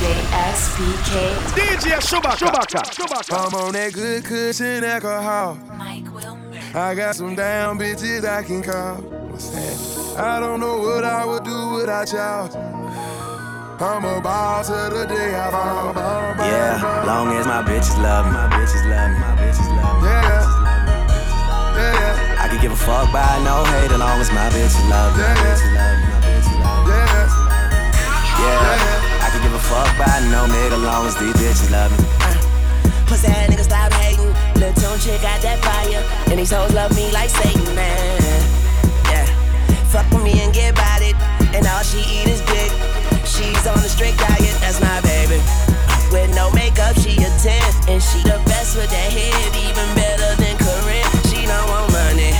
DJ SBK. DJ Chewbacca. Chewbacca. I'm on that good cushion alcohol. Mike Wilmer. I got some down bitches I can call. What's that? I don't know what I would do without y'all. I'm a boss of the day I fall. Yeah, long as my bitches love me, my bitches love me, my bitches love me. Yeah. Yeah, I can give a fuck by no hate as long as my bitches love me, my Yeah. bitches love me, my bitches love me. yeah, Yeah, fuck by no nigga long as these bitches love me. Uh, pussy ass nigga stop hating. Lil' tune chick got that fire. And these hoes love me like Satan, man. Yeah. Fuck with me and get about it. And all she eat is dick. She's on a strict diet, that's my baby. With no makeup, she a 10. And she the best with that head, even better than Karrine. She don't want money.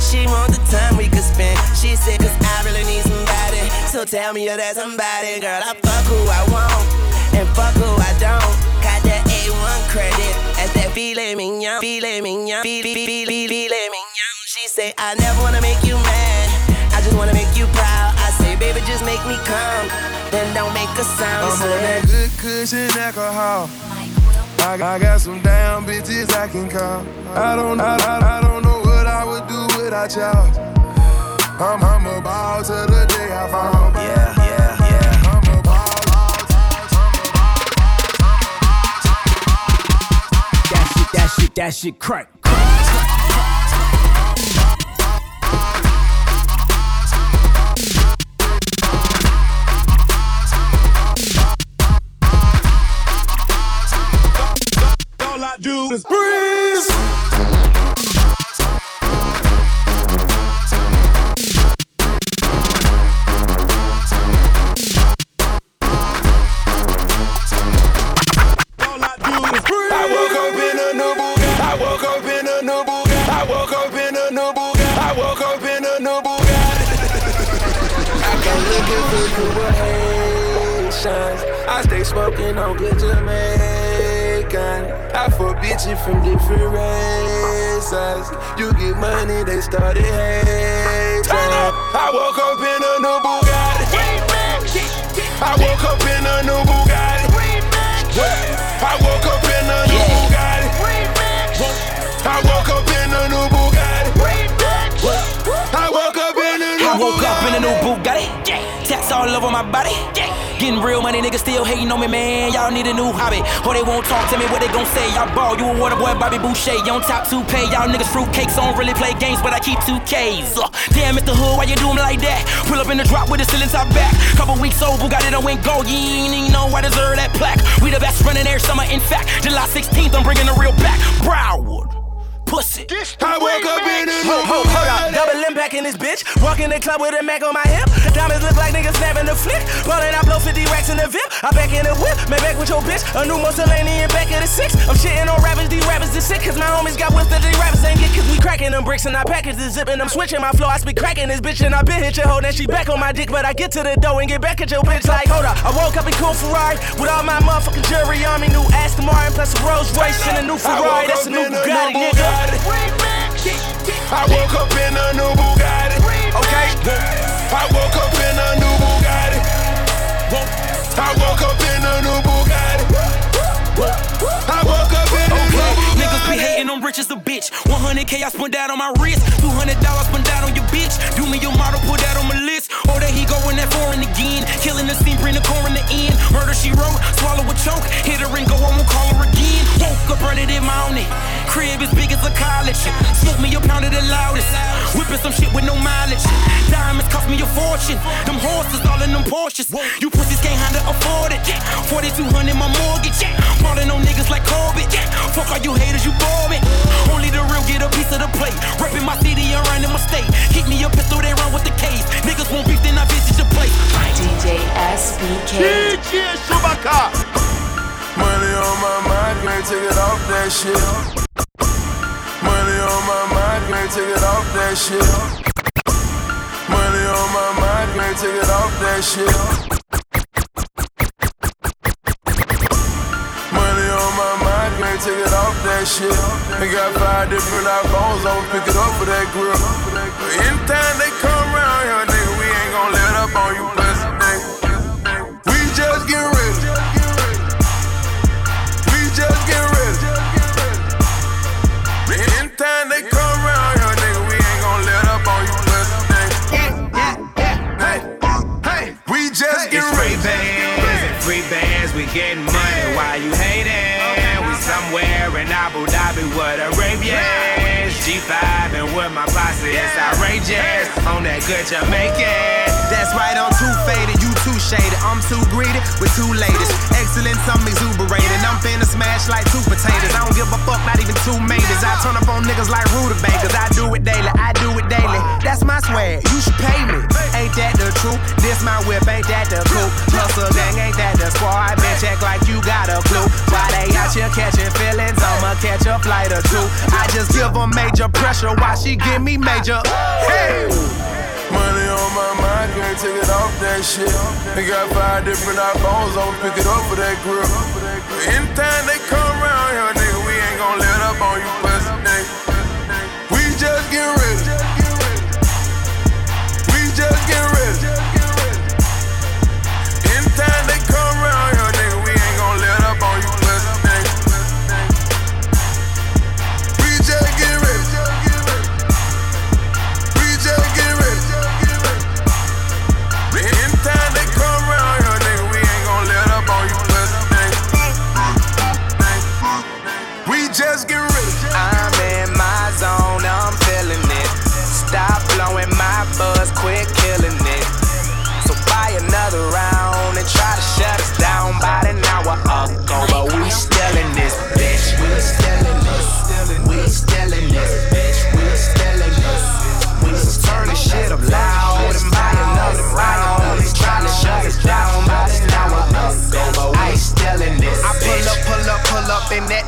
She want the time we could spend. She said, cause I. So tell me you're that somebody, girl. I fuck who I want. And fuck who I don't. Got that A1 credit. That's that filet mignon. Filet mignon. Filet, mignon. She say, I never wanna make you mad. I just wanna make you proud. I say, baby, just make me come. Then don't make a sound. I'm on that good cushion alcohol. I, I got some down bitches I can call. I don't, I, I, I don't know what I would do without y'all. I'm, I'm a boss of the day I fall. Yeah, yeah, yeah. I'm a boss. That shit, that shit, that shit crack. All I do is breeze. Up in a new Bugatti. I can't look at situations. I stay smoking on good Jamaican. I fuck bitches from different races. You get money, they started hating. I woke up in a new Bugatti. I woke up in a new Bugatti. I woke up woke up in a new Bugatti. Bugatti. Tats all over my body. Getting real money, niggas still hating on me, man. Y'all need a new hobby. Or they won't talk to me, what they gon' say? Y'all ball, you a water boy, Bobby Boucher. You on top 2K. Y'all niggas fruitcakes, don't really play games, but I keep 2Ks. Uh, damn, Mr. Hood, why you do me like that? Pull up in the drop with the ceiling top back. Couple weeks old, Bugatti done went gold. You ain't even know I deserve that plaque. We the best running air summer, in fact. July 16th, I'm bringing the real back. Broward. Pussy. I woke up in a new Ho, ho, hold up, Bugatti. double impact in this bitch. Walk in the club with a Mac on my hip. Diamonds look like niggas snapping the flick. Ballin', I blow 50 racks in the VIP. I back in the whip, man back with your bitch. A new Mussolini in back of the six. I'm shitting on rappers, these rappers is sick. Cause my homies got whips that these rappers ain't get. Cause we cracking them bricks and I package the zip. And I'm switching my flow. I speak cracking this bitch. And I been hit your hoe. Now she back on my dick. But I get to the door and get back at your bitch like, hold up. I woke up in cool Ferrari with all my motherfucking jewelry on me. New Aston Martin plus a Rolls Royce and a new Ferrari. That's a new in Bugatti, nigga. Bugatti. I woke up in a new Bugatti. Okay. I woke up in a new Bugatti. I woke up rich as a bitch. 100k I spent that on my wrist. 200 dollars spent that on your bitch. Do me your model, put that on my list. Oh, there he going that foreign again. Killing the scene, bring the core in the end. Murder she wrote, swallow a choke. Hit her and go, I won't call her again. Woke up running in mountain. Crib as big as a college. Smoke me a pound of the loudest. Whipping some shit with no mileage. Diamonds cost me a fortune. Them horses all in them Porsches. You pussies can't handle afford it. 4200 my mortgage. Falling on niggas like Corbett. Fuck all you Money on my mind, can't take it off that shit. Money on my mind, can't take it off that shit. Money on my mind, can't take it off that shit. Money on my mind, can't take it off that shit. They got five different iPhones, I'ma pick it up for that grill. Anytime they come around here, nigga, we ain't gon' let up on you, getting money while you hating. We somewhere in Abu Dhabi with Arabians. G5 and with my posse, it's outrageous. On that good Jamaican. That's right, I'm too faded, you too shaded. I'm too greedy with two ladies. Excellence, I'm exuberated. I'm finna smash like two potatoes. I don't give a fuck, not even two maters. I turn up on niggas like rutabagas. I do it daily, I do it daily. That's my swag, you should pay me. Ain't that the truth? This my whip, ain't that the coupe? Hustle gang, ain't that the squad? Been act like you got a clue. Why they out here catching feelings? I'ma catch a flight or two. I just give them major pressure Why she give me major. Hey! Money on my mind, can't take it off that shit. They got five different iPhones, I'ma pick it up for that grip. Anytime they come around here, nigga, we ain't gon' let up on you, pussy. We just get ready.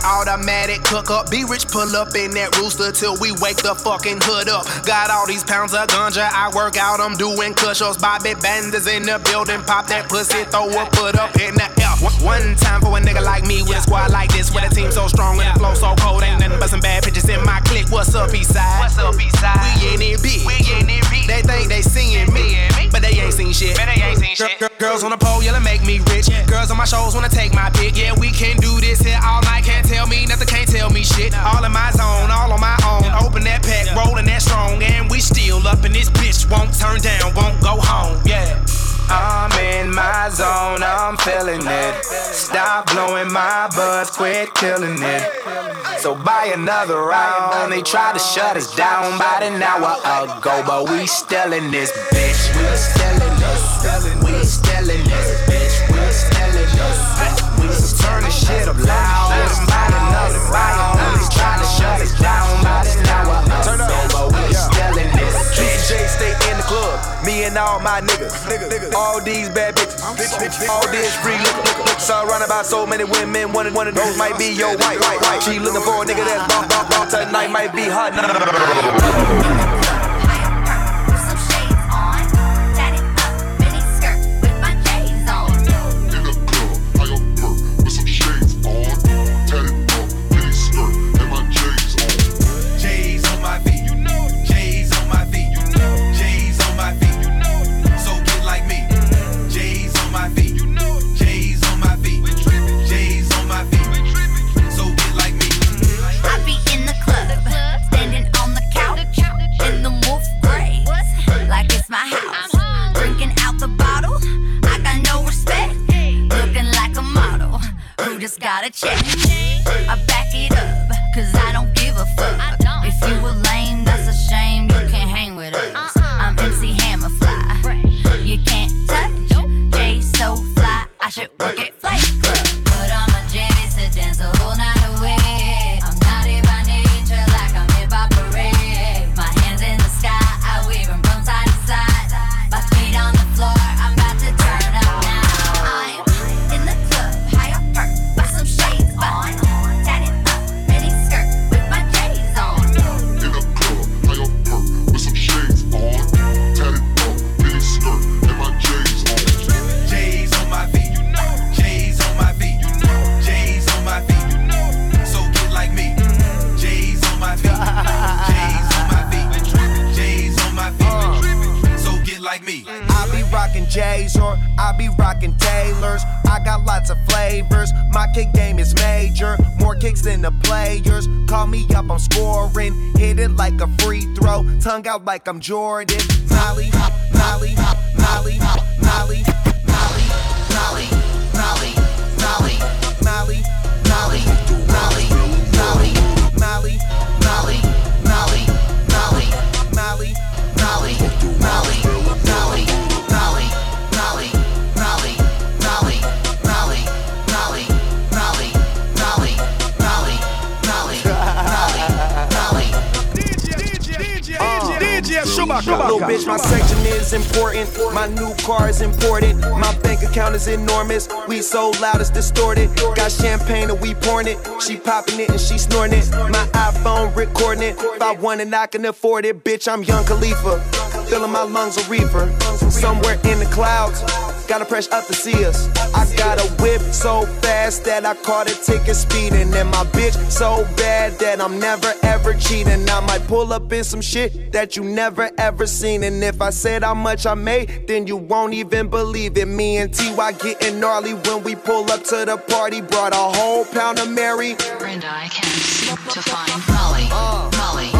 Up in that automatic cook up. Be rich, pull up in that rooster till we wake the fucking hood up. Got all these pounds of ganja, I work out, I'm doing cushions. Bobby Banders in the building, pop that pussy, throw a put up in the air. One- One time for a nigga like me with a squad like this, with a team so strong and the flow so cold, ain't nothing but some bad bitches in my clique. What's up, Eastside? What's up, Eastside? We in it big. We in it big. They think they seeing me, but they ain't seen shit. But they ain't seen shit. Girls on the pole, yelling make me rich. Girls on my shows wanna take my pick. Yeah, we can do this here all night. Can't tell me nothing, can't tell me shit. All in my zone, all on my own. Open that pack, rolling that strong, and we still up in this bitch. Won't turn down, won't go home. Yeah. I'm in my zone, I'm feeling it. Stop blowing my buzz, quit killing it. So buy another round. They try to shut us down about an hour ago, but we still in this bitch. We still in this. We still in this and all my niggas. All these bad bitches, all this free liquor. Surrounded by so many women, one of, those might be your wife. She looking for a nigga that's bump, bump, bump tonight, might be hot. Like I'm Jordan. We so loud it's distorted. Got champagne and we pouring it. She popping it and she snorting it. My iPhone recording it. If I want it, I can afford it. Bitch, I'm Young Khalifa. Filling my lungs a reefer. Somewhere in the clouds. Gotta press up to see us. I got a whip so fast that I caught a ticket speeding. And my bitch so bad that I'm never ever cheating. I might pull up in some shit that you never ever seen. And if I said how much I made, then you won't even believe it. Me and TY getting gnarly when we pull up to the party. Brought a whole pound of Mary. Brenda, I can't seem to find Molly. Uh. Molly. Molly.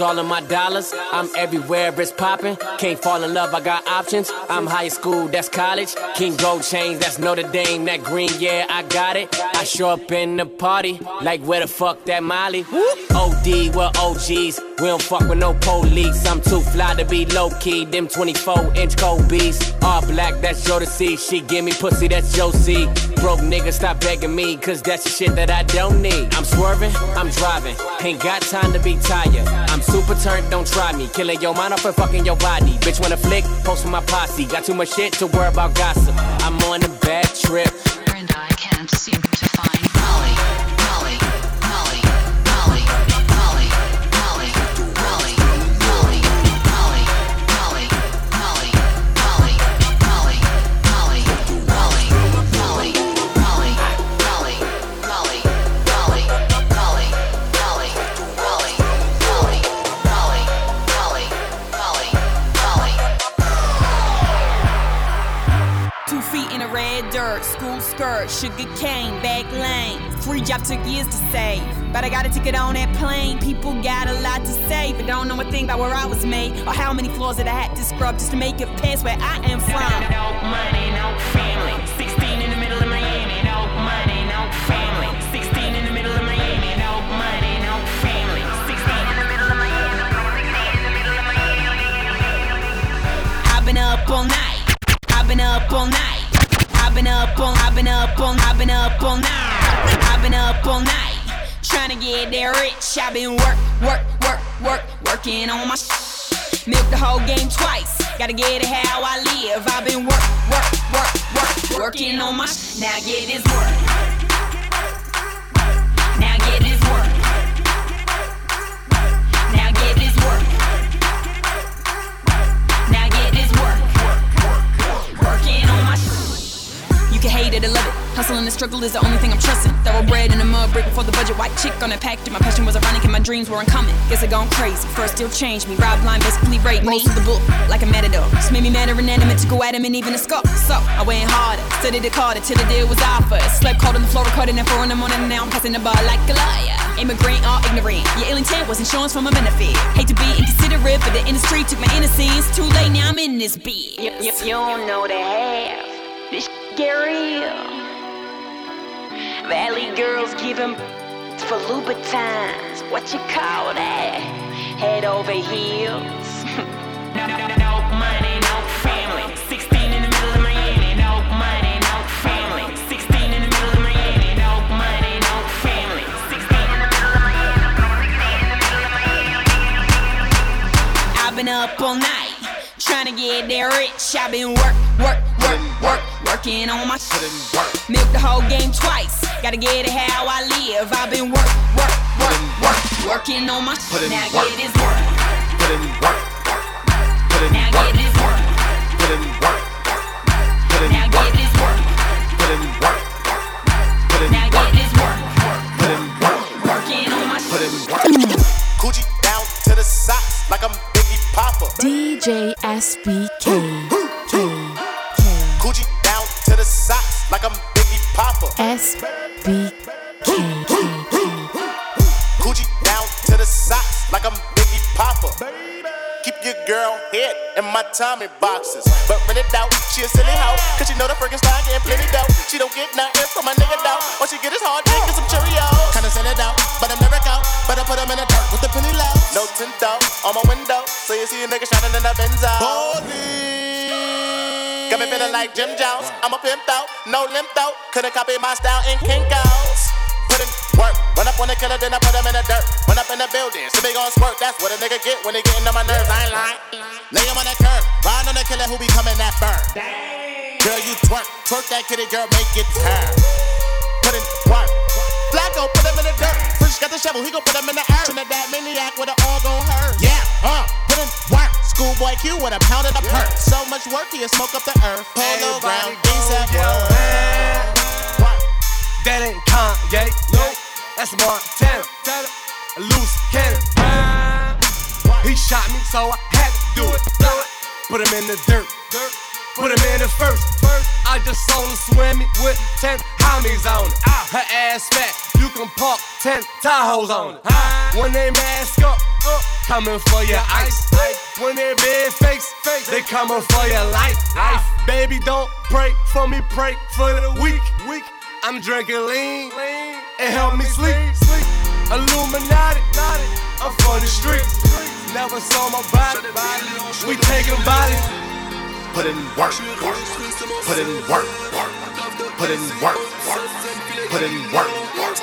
All of my dollars. I'm everywhere, it's popping. Can't fall in love, I got options. I'm high school, that's college. King Gold Chains, that's Notre Dame. That green, yeah, I got it. I show up in the party, like where the fuck that Molly? OD, we're OGs. We don't fuck with no police. I'm too fly to be low key. Them 24 inch Kobe's. All black, that's Jodeci. She give me pussy, that's Josie. Broke nigga, stop begging me, cause that's the shit that I don't need. I'm swerving, I'm driving. Ain't got time to be tired. I'm super turned, don't try me. Killing your mind off and fucking your body. Bitch, wanna flick, post with my posse. Got too much shit to worry about gossip. I'm on a bad trip. Brenda, I can't seem to find skirt, sugar cane, back lane. Free job took years to save, but I got a ticket on that plane. People got a lot to say, but don't know a thing about where I was made or how many floors that I had to scrub just to make it past where I am from. No money, no family. Rich. I've been work, work, work, work, working on my. Sh- Milk the whole game twice. Gotta get it how I live. I've been work, work, work, work, working on my. Sh- now get this work. Now get this work. Now get this work. Now get this work. Working on my sh- You can hate it or love it. Hustle and struggle is the only thing I'm trusting. Thoroughbred in the mud, break before the budget. White chick on that package. My passion was ironic and my dreams were uncommon. Guess I gone crazy. First still changed me. Rob line basically raped me. Most of the book like a matador. Just made me mad or inanimate to go at him and even a skull. So I went harder. Studied the harder till the deal was offered. Slept cold on the floor, recording at four in the morning. And now I'm passing the bar like a liar. Immigrant or ignorant. Your ill intent was insurance for my benefit. Hate to be inconsiderate, but the industry took my innocence. Too late, now I'm in this bitch. You, you, you don't know the half. This get real. Valley girls give giving for Louboutins. What you call that? Head over heels. no, money, no family. 16 in the middle of Miami. No money, no family. 16 in the middle of Miami. No money, no family. 16 in the middle of I've been up all night, trying to get there rich. I've been work, work, work, work, working on my shit. Milk the whole game twice. Gotta get it how I live. I've been work, work, work, work, working on my shit. Now get this work. Put in work. Put in Now work. get this work. Put in work. Put in Now work. get this work. Put in work. Put in Now work. get this work. Put in work. Working on my Put in shit. work. Coochie down to the socks like I'm Papa. DJ SBK. Coochie down to the socks like I'm Biggie Papa. SBK. Girl head in my Tommy boxes. But rent it out, she a silly hoe. Cause she know the freaking style getting plenty dough. She don't get nothing from my nigga though. All she get is hard dick and some Cheerios. Kinda send it out, but I'm never out. Better put them in the dirt with the penny low. No tint though, on my window. So you see a nigga shining in that Benzo. Holy. Got me like Jim Jones. I'm a pimp though, no limp though. Couldn't copy my style in Kinko's. Work, run up on the killer, then I put him in the dirt. Run up in the building, so they gon' squirt. That's what a nigga get when he getting on my nerves. I ain't lying. Lay him on the curb, ride on the killer who be coming that burn. Girl, you twerk, twerk that kitty, girl, make it turn. Put in work. Flacko, put him in the dirt. Fresh got the shovel, he gon' put him in the earth. And that maniac with it all gon' hurt. Yeah, uh, put in work. Schoolboy Q with a pound of the perk. So much work, he'll smoke up the earth. Polo ASAP world. That ain't Kanye, no, that's Montana. Loose cannon. He shot me, so I had to do it. Put him in the dirt. Put him in the first. I just saw her swimming with 10 homies on it. Her ass fat, you can park 10 Tahoes on it. When they mask up, coming for your ice. When they big fakes, they coming for your life. life. Baby, don't pray for me, pray for the weak. I'm drinking lean, it help me sleep. Illuminati, I'm for the streets. Never saw my body, we taking bodies. Put in work, work. Put in work, work. Put in work, work. Put in work, work.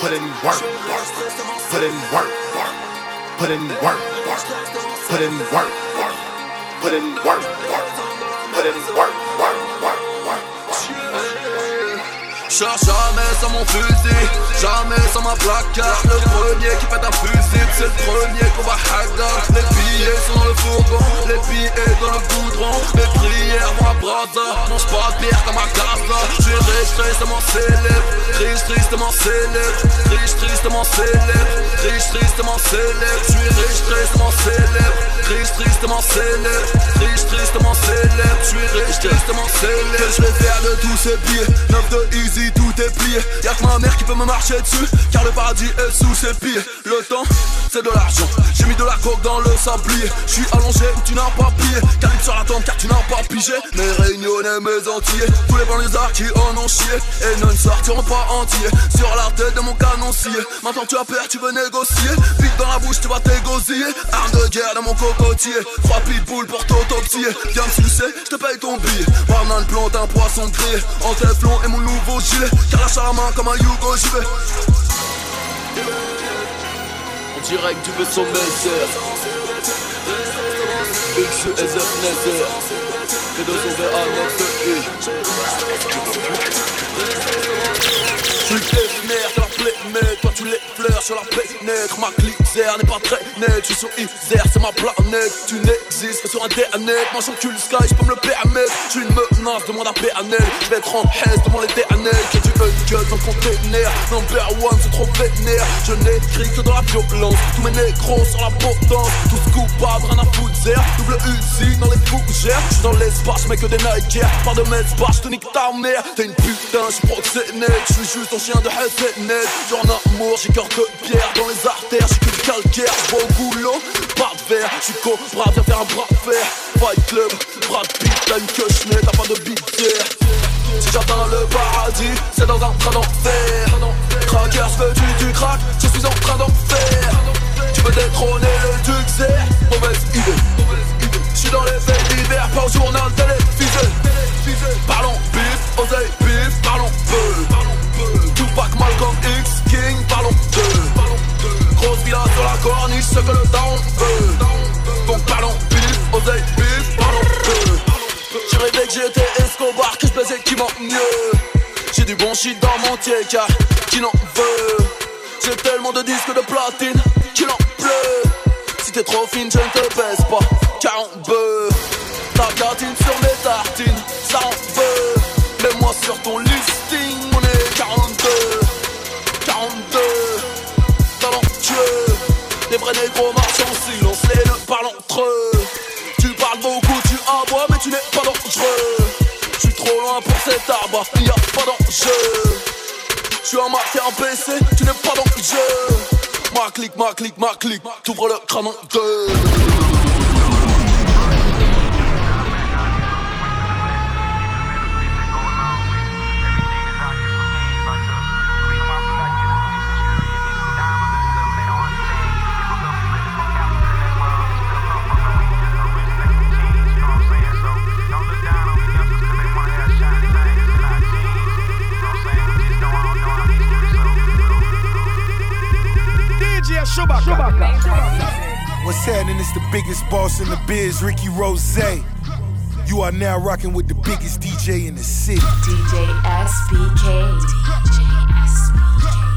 Put in work, work. Put in work, work. Put in work, work. Put in work, work. Put in work, work. Put in work, work. Jamais sans mon fusil, jamais sans ma placard. Le premier qui pète un fusil, c'est le premier qu'on va hagar. Les billets sont dans le fourgon, les billets dans le goudron. Mes prières vont à brasa, mange pas de bière comme à Gaza. Je suis riche, tristement célèbre, riche, tristement célèbre, riche, tristement célèbre, riche, tristement célèbre. Je suis riche, tristement célèbre, riche, tristement célèbre, riche, tristement célèbre. Je suis riche, tristement célèbre. Que je vais faire de tous ces billets, 9 de easy, tout est plié. Y'a que ma mère qui peut me marcher dessus, car le paradis est sous ses pieds. Le temps, c'est de l'argent. J'ai mis de la coke dans le sablier. Je suis allongé, tu n'as pas plié. Calibre sur la tombe, car tu n'as pas pigé. Mes réunionnais, mes entiers, tous les banlieusards qui en ont chié. Et ne sortiront pas entiers sur la tête de mon canoncier. Maintenant tu as peur, tu veux négocier. Vite dans la bouche, tu vas t'égosiller. Arme de guerre dans mon cocotier. Trois pitbulls pour t'autopsier. Viens me sucer, je te paye ton billet. Banane le plomb d'un poisson grillé. En téflon et mon nouveau gilet. Lâche à la main comme un Yugo, j'y vais. En direct du vaisseau Messer. Nether. Vers Je suis éphémère, c'est leur plaît, mais les fleurs sur leur pénètre. Ma clitère n'est pas très nette, je suis sur Isère, c'est ma planète. Tu n'existes sur internet, moi j'encule le sky, je peux me le permettre. Je suis une menace, demande à PNL. Je vais être en haise, demande l'éternel. Que tu uncut dans le container? Number one, c'est trop vénère. Je n'écris que dans la violence. Tous mes négros sur la potence. Tous coupables, rien à foutre. Double Uzi dans les fougères. Je suis dans l'espace, mais que des Nike Air. Par de mes je te nique ta mère. T'es une putain, je suis proxénète. Je suis juste un chien de net. Genre en j'ai cœur de pierre. Dans les artères, j'ai que calcaire. Je vois au goulot, pas de verre. Je suis cobra, viens faire un bras de fer. Fight Club, bras de pite, t'as une queue t'as pas de bitière. Si j'atteins le paradis, c'est dans un train d'enfer. Cracker, je veux du, crack, je suis en train d'en faire. Tu veux détrôner le duc, c'est mauvaise idée. Je suis dans les faits d'hiver, pas au journal télévisé. Parlons bif, oseille qui n'en veut. J'ai tellement de disques de platine Ma clique, ma clique, t'ouvres le crâne en. Chewbacca. What's happening? It's the biggest boss in the biz, Ricky Rose. You are now rocking with the biggest DJ in the city. DJ SBK.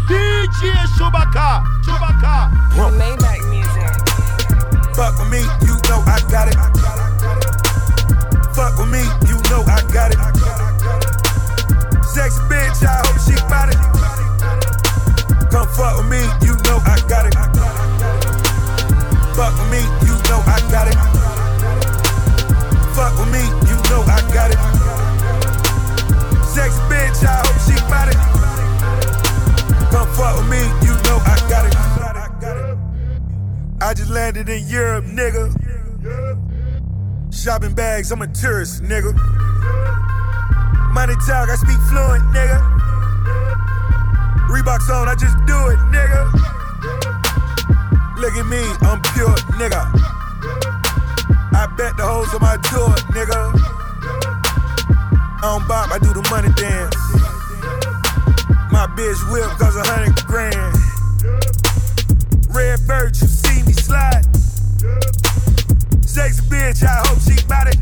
DJ Chewbacca. Chewbacca. Maybach music. Fuck with me, you know I got it. Fuck with me, you know I got it. Sexy bitch, I hope she bout it. Come fuck with me, you know I got it. Fuck with me, you know I got it. Fuck with me, you know I got it. Sexy bitch, I hope she bout it. Come fuck with me, you know I got it. I just landed in Europe, nigga. Shopping bags, I'm a tourist, nigga. Money talk, I speak fluent, nigga. Reeboks on, I just do it, nigga. Look at me, I'm pure, nigga. I bet the hoes on my tour, nigga. I don't bop, I do the money dance. My bitch whip cost a hundred grand. Red bird, you see me slide. Sexy bitch, I hope she bout it.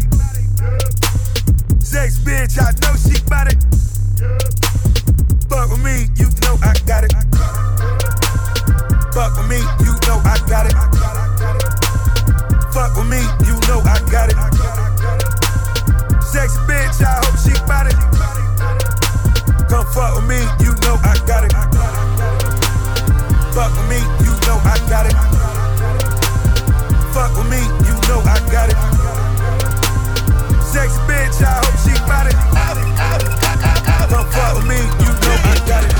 Sexy bitch, I know she bout it. Fuck with me, you know I got it. Fuck with me, got it. Fuck with me, you know I got it. Sexy bitch, I hope she bout it. Come fuck with me, you know I got it. Fuck with me, you know I got it. Fuck with me, you know I got it. Sexy bitch, I hope she bout it. Come fuck with me, you know I got it.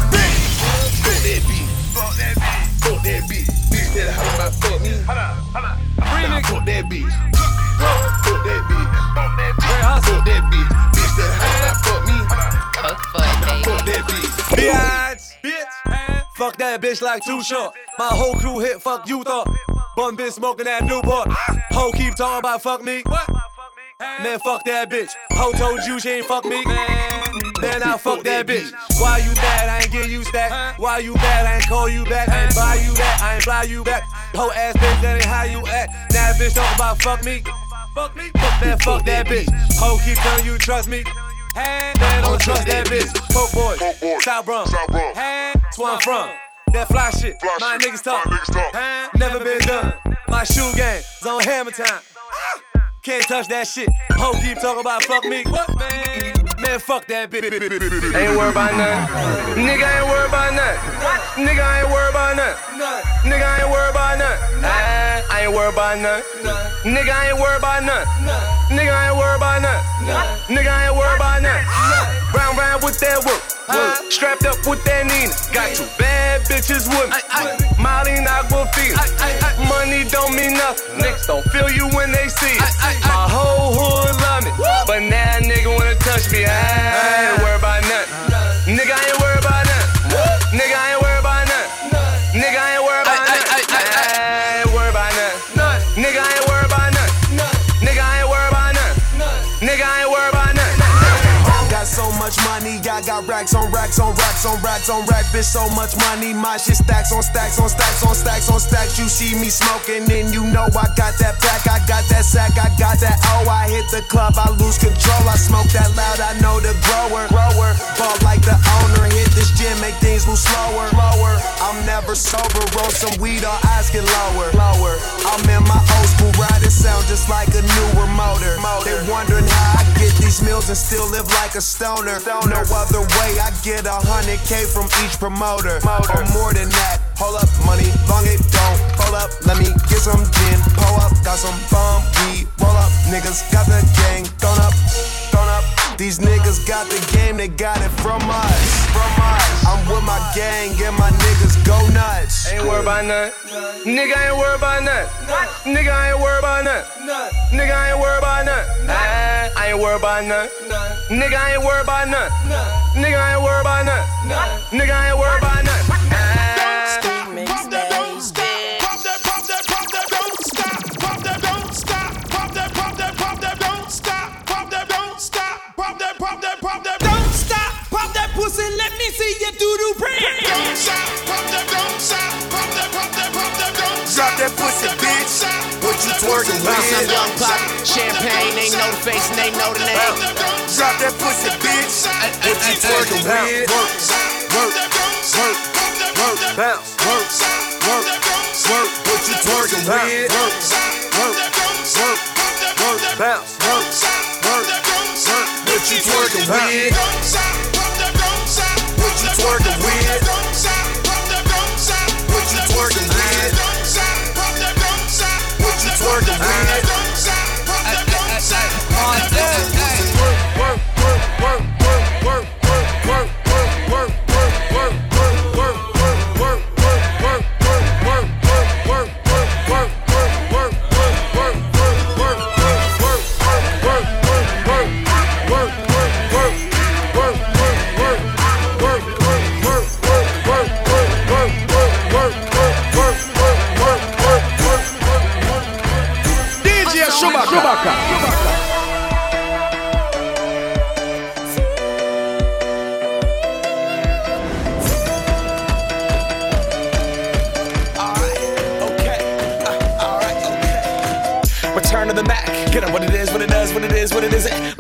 Fuck that beat. Fuck that beat. Fuck that beat. Bitch that how about fuck me. Hold up, hold up. Nah, fuck that beat. Fuck that beat. Fuck that beat. Fuck that beat. Bitch that how about fuck me. Fuck that beat. Bitch, bitch. Fuck that bitch like too short. My whole crew hit, fuck you thought. Bun bitch smoking that Newport. Ho keep talking about fuck me. Man, fuck that bitch. Ho told you she ain't fuck me. Man, I fuck that bitch. Why you mad? I ain't give you stack. Why you mad? I ain't call you back. I ain't buy you that. I ain't fly you back. Ho ass bitch, that ain't how you act. Now that bitch talk about fuck me. Fuck me. Fuck man, fuck that bitch. Ho keep telling you trust me. Man, don't trust that bitch. Poke boy, South Bronx. That's where I'm from. That fly shit, my niggas talk. Never been done. My shoe game is on hammer time. Can't touch that shit. Ho keep talking about fuck me. What man? Man, fuck that bitch. Ain't worried about nothing. Nigga ain't worried about nothing. Nigga ain't worried about nothing. Nigga ain't worried about nothing. Ah, I ain't worried about nothing. Nigga ain't worried about nothing. Nigga ain't worried about nothing. Nigga ain't worried about nothing. Brown brown with that work. Strapped up with that Nina. Got two bad bitches with me. Molly Aquafina. Money don't mean nothing. Niggas don't feel you when they see it. My whole hood love me. But now nigga wanna touch me. I ain't worried racks on racks on racks on racks on racks. Bitch, so much money, my shit stacks on stacks on stacks on stacks on stacks. You see me smoking, and you know I got that pack, I got that sack, I got that. Oh, I hit the club, I lose control. I smoke that loud, I know the grower, grower. Ball like the owner, hit this gym, make things move slower, slower. I'm never sober, roll some weed, our eyes get lower, lower. I'm in my old school ride, it sound just like a newer motor. They wondering how I get these meals and still live like a stoner. No other way, I get a hundred K from each promoter. Or more than that. Hold up, money, long it don't. Hold up, let me get some gin. Pull up, got some bomb weed. Roll up, niggas got the gang. Thrown up, thrown up. These niggas got the game, they got it from us. From us. I'm with my gang and my niggas go nuts. Ain't worried about nothing. Nigga ain't worried about nothing. Nigga ain't worried about nothing. Nigga ain't worried about nothing. I ain't worried about nothing. Nigga ain't worried about nothing. Nigga ain't worried about nothing. Nigga ain't worried about. Don't stop, that pussy, let me see you do the brand. Don't stop, pop that, don't stop, pop that, pop that, pop that pussy, bitch. What you twerking with? Bounce, I'm young pop. Champagne, they know the face and they know the name. Drop that pussy, bitch. What you twerking with? Work, work, work, work, bounce, work, work, work. What you twerking with? Work, work,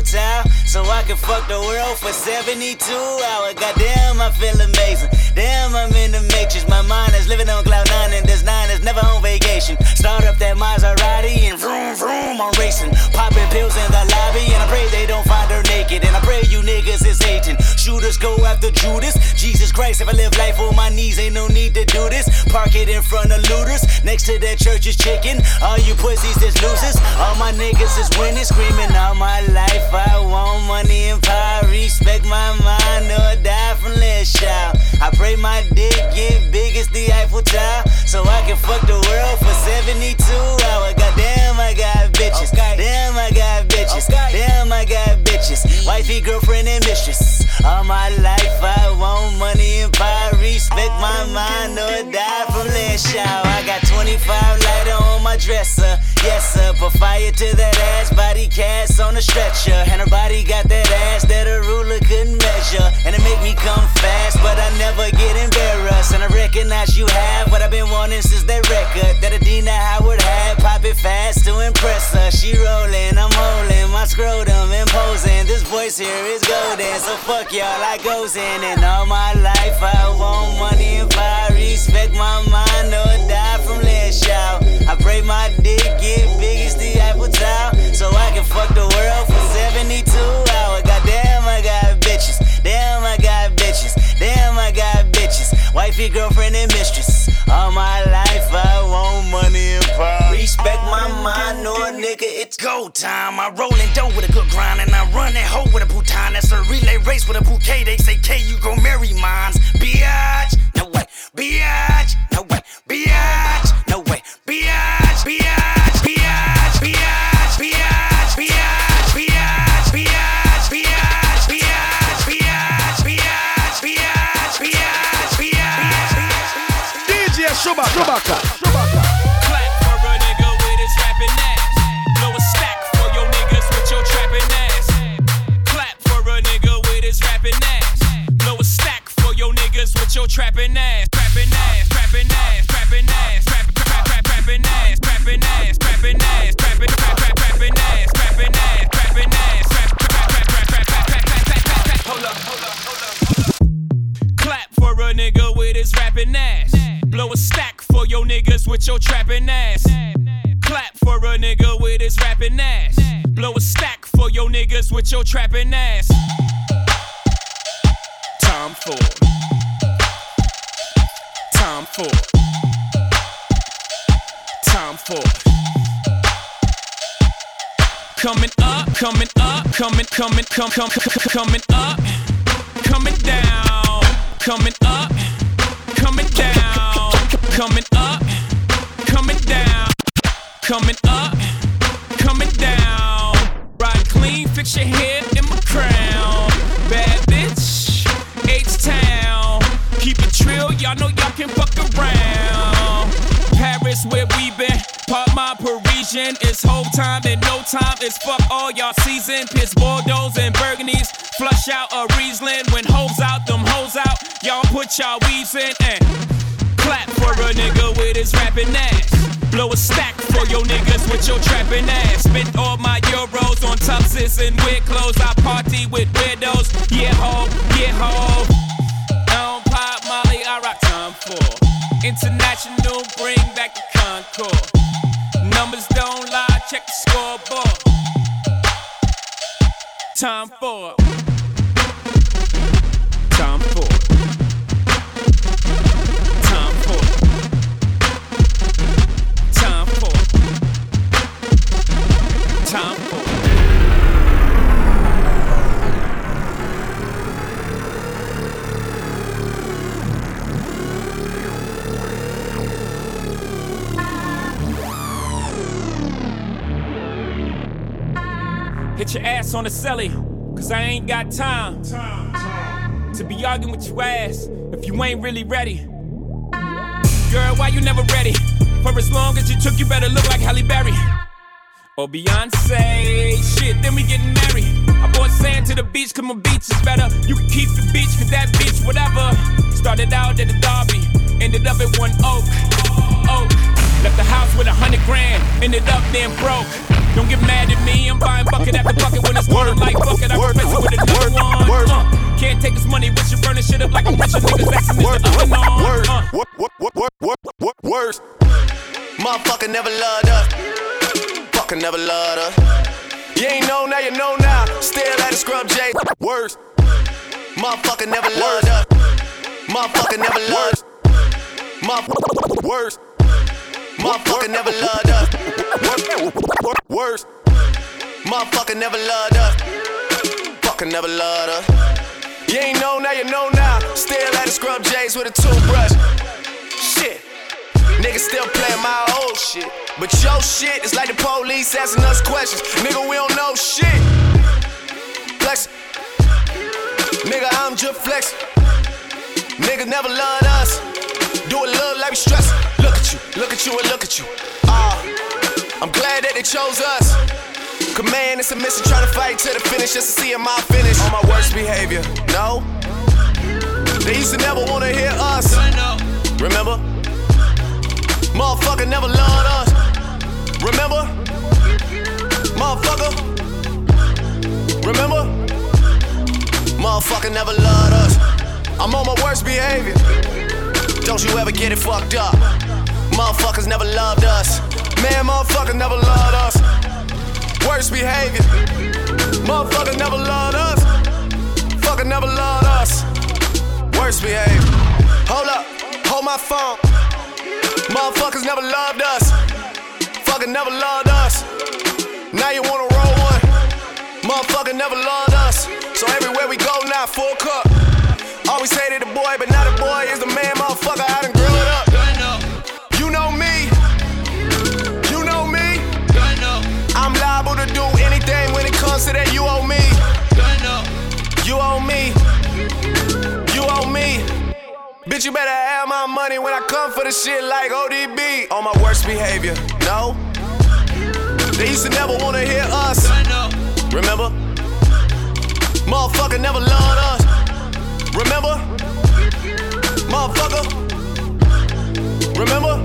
the So I can fuck the world for 72 hours. Goddamn, I feel amazing. Damn, I'm in the matrix. My mind is living on cloud nine and nine is never on vacation. Start up that Maserati and vroom vroom, I'm racing. Popping pills in the lobby and I pray they don't find her naked. And I pray you niggas is hating. Shooters go after Judas. Jesus Christ, if I live life on my knees, ain't no need to do this. Park it in front of looters. Next to that church is chicken. All you pussies is losers. All my niggas is winning, screaming all my life. I want money and power. Respect my mind or die from less child. I pray my dick get big 25 lighter on my dresser. Yes, sir. Put fire to that ass. Body cast on a stretcher. And her body got that ass that a ruler couldn't measure. And it make me come fast, but I never get embarrassed. And I recognize you have what I've been wanting since that record that Adina Howard had. pop it fast to impress her. She rolling, I'm holding my scrotum imposing. This voice here is golden, so fuck y'all, I goes in. And all my life I want money and I respect my mind or die from less shout. I pray my dick get big as the Eiffel Tower, so I can fuck the world for 72 hours. Goddamn, I got bitches. Damn, I got bitches. Damn, I got bitches. Wifey, girlfriend, and mistress. All my life I want money and power. Respect my mind, no nigga, it's go time. I roll in dough with a good grind, and I run that hoe with a bouton. That's a relay race with a bouquet. They say, K, you gon' marry mines. Biatch, no way. Biatch, no way. Biatch, no way. Biatch, DJ Chewbacca. Chewbacca. Clap for a nigga with his rapping ass. Blow a stack for your niggas with your trapping ass. Clap for a nigga with his rapping ass. Blow a stack for your niggas with your. Trapping ass, a stack for your niggas with your trapping ass. Clap for a nigga with his rapping ass. Blow a stack for your niggas with your trapping ass. Time for. Time for. Time for. Coming up, coming up, coming, coming, come, come, coming up, coming down, coming up, coming down, coming up, coming down, coming up, coming down. Ride clean, fix your hair in my crown. Bad bitch, H Town. Keep it trill, y'all know y'all can fuck around. Paris, where we been. Pop my Parisian. It's whole time and no time. It's fuck all y'all season. Piss Bordeaux and Burgundies. Flush out a Riesling. When hoes out, them hoes out. Y'all put y'all weaves in and a nigga with his rapping ass. Blow a stack for your niggas with your trapping ass. Spent all my euros on tuxes and weird clothes. I party with weirdos. Yeah, ho, yeah, ho. Don't pop Molly, I rock time for. International, bring back the Concorde. Numbers don't lie, check the scoreboard. Time for. Your ass on the celly, cause I ain't got time to be arguing with your ass if you ain't really ready. Girl, why you never ready? For as long as you took, you better look like Halle Berry. Or Beyonce, shit, then we getting married. I bought sand to the beach, cause my beach is better. You can keep the beach, cause that beach, whatever. Started out at the Derby, ended up at one oak. Oak. Left the house with a hundred grand, ended up then broke. Don't get mad at me, I'm buying bucket after bucket when it's water like bucket. I replace it with another one. Uh, can't take this money, but you burning shit up like I'm rich. Niggas asking is the oven on. Uh. Word, word, word, word, word, word, words. Motherfucker never loved her. Fucker never loved her. You ain't know now, you know now. Still at a scrub J. Words. Motherfucker never loved her. Motherfucker never loved her. Motherfucker words. Motherfucker never loved us. Words. Motherfucker never loved us. Fucker never loved us. You ain't know now, you know now. Still at the scrub J's with a toothbrush. Shit. Niggas still playing my old shit. But your shit is like the police asking us questions. Nigga, we don't know shit. Flex. Nigga, I'm just flex. Nigga never loved us. Do it look like we stress you, look at you and look at you. Ah, uh, I'm glad that they chose us. Command and submission, try to fight to the finish just to see my finish. On my worst behavior, no. They used to never wanna hear us. Remember? Motherfucker never loved us. Remember? Motherfucker. Remember? Motherfucker never loved us. I'm on my worst behavior. Don't you ever get it fucked up. Motherfuckers never loved us. Man, motherfucker never loved us. Worst behavior. Motherfucker never loved us. Fucker never loved us. Worst behavior. Hold up, hold my phone. Motherfuckers never loved us. Fucker never loved us. Now you wanna roll one. Motherfucker never loved us. So everywhere we go now, full cup. Always hated the boy, but now the boy is the man, motherfucker. Bitch, you better have my money when I come for the shit like ODB. On my worst behavior. No. They used to never wanna hear us. Remember? Motherfucker never loved us. Remember? Motherfucker. Remember?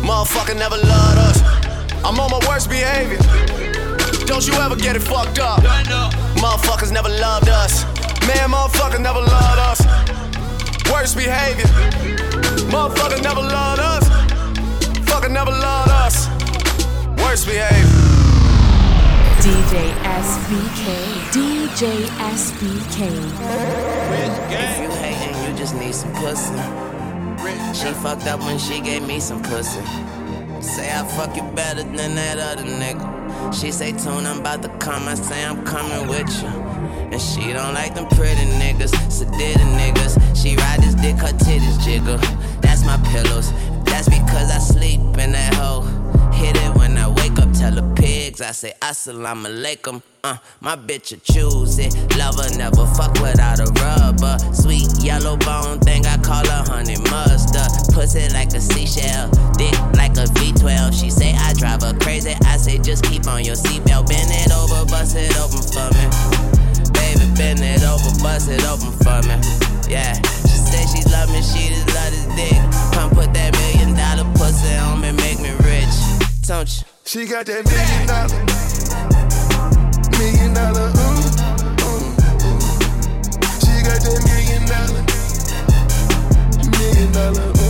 Motherfucker never loved us. I'm on my worst behavior. Don't you ever get it fucked up. Motherfuckers never loved us. Man, motherfuckers never loved us. Worst behavior. Motherfucker never loved us. Fucker never loved us. Worst behavior. DJ SBK. DJ SBK. If you hating, you just need some pussy. She fucked up when she gave me some pussy. Say I fuck you better than that other nigga. She say, Tune, I'm about to come. I say, I'm coming with you. And she don't like them pretty niggas, sedated niggas. She ride this dick, her titties jiggle. That's my pillows. That's because I sleep in that hole. Hit it when I wake up, tell the pigs. I say, Assalamu alaikum. Uh, my bitch will choose it. Lover never fuck without a rubber. Sweet yellow bone thing, I call her honey mustard. Pussy like a seashell, dick like a V12. She say I drive her crazy. I say just keep on your seatbelt. Bend it over, bust it open for me. Baby, bend it over, bust it open for me. Yeah, she say she love me, she just love this dick. Come put that million dollar pussy on me, make me rich. Don't you? She got that million dollar, million dollar, ooh, ooh, ooh. She got that million dollar, million dollar, ooh,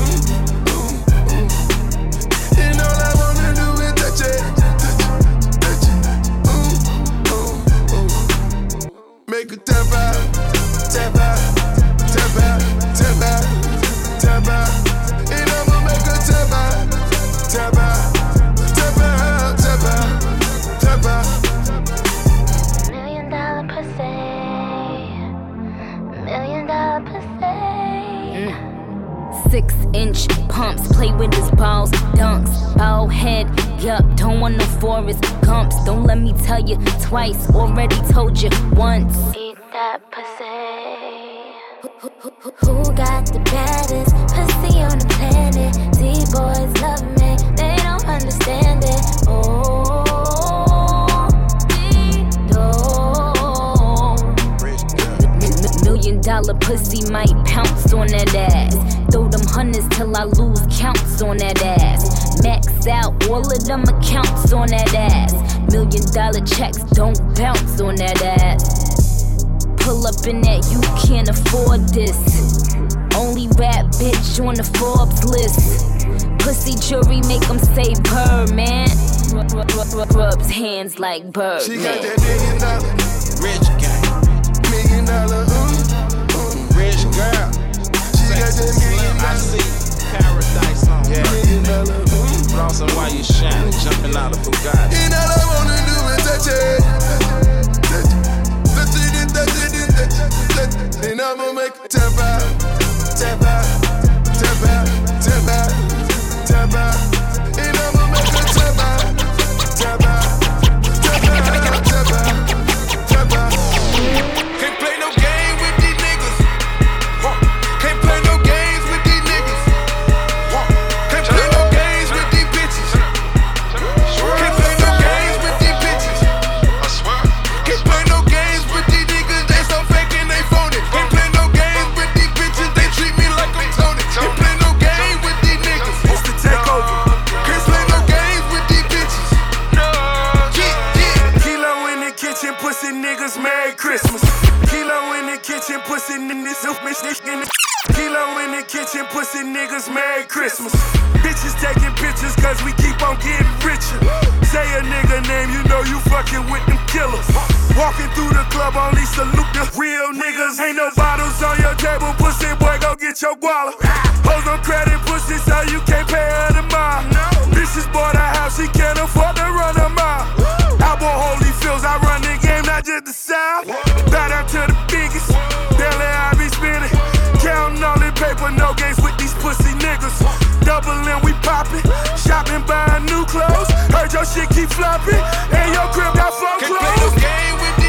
Make her tap out, tap out, tap out, tap out, tap out. And I'ma make her tap out, tap out, tap out, tap out, tap out. Million dollar pussy. Million dollar pussy. Six inch pumps, play with his balls, dunks, ball head, yup, don't want no forest gumps. Don't let me tell you twice, already told you once. Eat that pussy. Who, who, who, who got the baddest pussy on the planet? These boys love me, they don't understand it. Oh, Million dollar pussy might pounce on that ass. Throw them hundreds till I lose counts on that ass. Max out all of them accounts on that ass. Million dollar checks don't bounce on that ass. Pull up in that, you can't afford this. Only rap bitch on the Forbes list. Pussy jury make them say purr, man. Rub, rub, rub, rub, rubs hands like bird. She got that million dollar, rich gang, million dollar, ooh, ooh. Rich girl. She got that million dollar. I see paradise on yeah. million dollar, But while you shining, jumping out of Bugatti. And all I wanna do is touch it, touch it, touch it, touch it, touch it, it. And I'ma make her tap out, tap out, kitchen, pussy niggas, Merry Christmas. Bitches taking pictures, cause we keep on getting richer. Say a nigga name, you know you fucking with them killers. Walking through the club, only salute the real niggas. Ain't no bottles on your table, pussy boy, go get your guala. Hoes on credit, pussy, so you can't pay her the mile. Bitches bought a house, she can't afford to run a mile. I bought holy fields, I run the game, not just the south. We popping, shopping, buying new clothes. Heard your shit keep flopping, and your crib got four Can't play no clothes. game with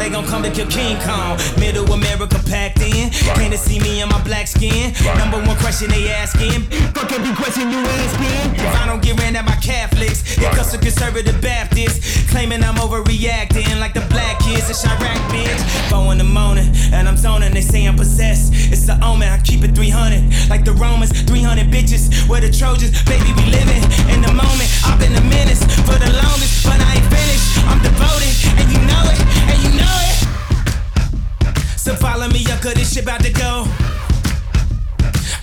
at the top floor, they gon' come to kill King Kong. Middle America packed in. Can't they see me in my black skin? Number one question they asking. Fuck every question you asking. If I don't get ran at my Catholics, it comes to conservative Baptists. Claiming I'm overreacting like the black kids in Chiraq, bitch. Four in the morning, and I'm zoning. They say I'm possessed. It's the omen, I keep it 300. Like the Romans, 300 bitches. Where the Trojans, baby, we living in the moment. I've been a menace for the longest, but I ain't finished. I'm devoted, and you know it, and you know it. So follow me up, cause this shit about to go.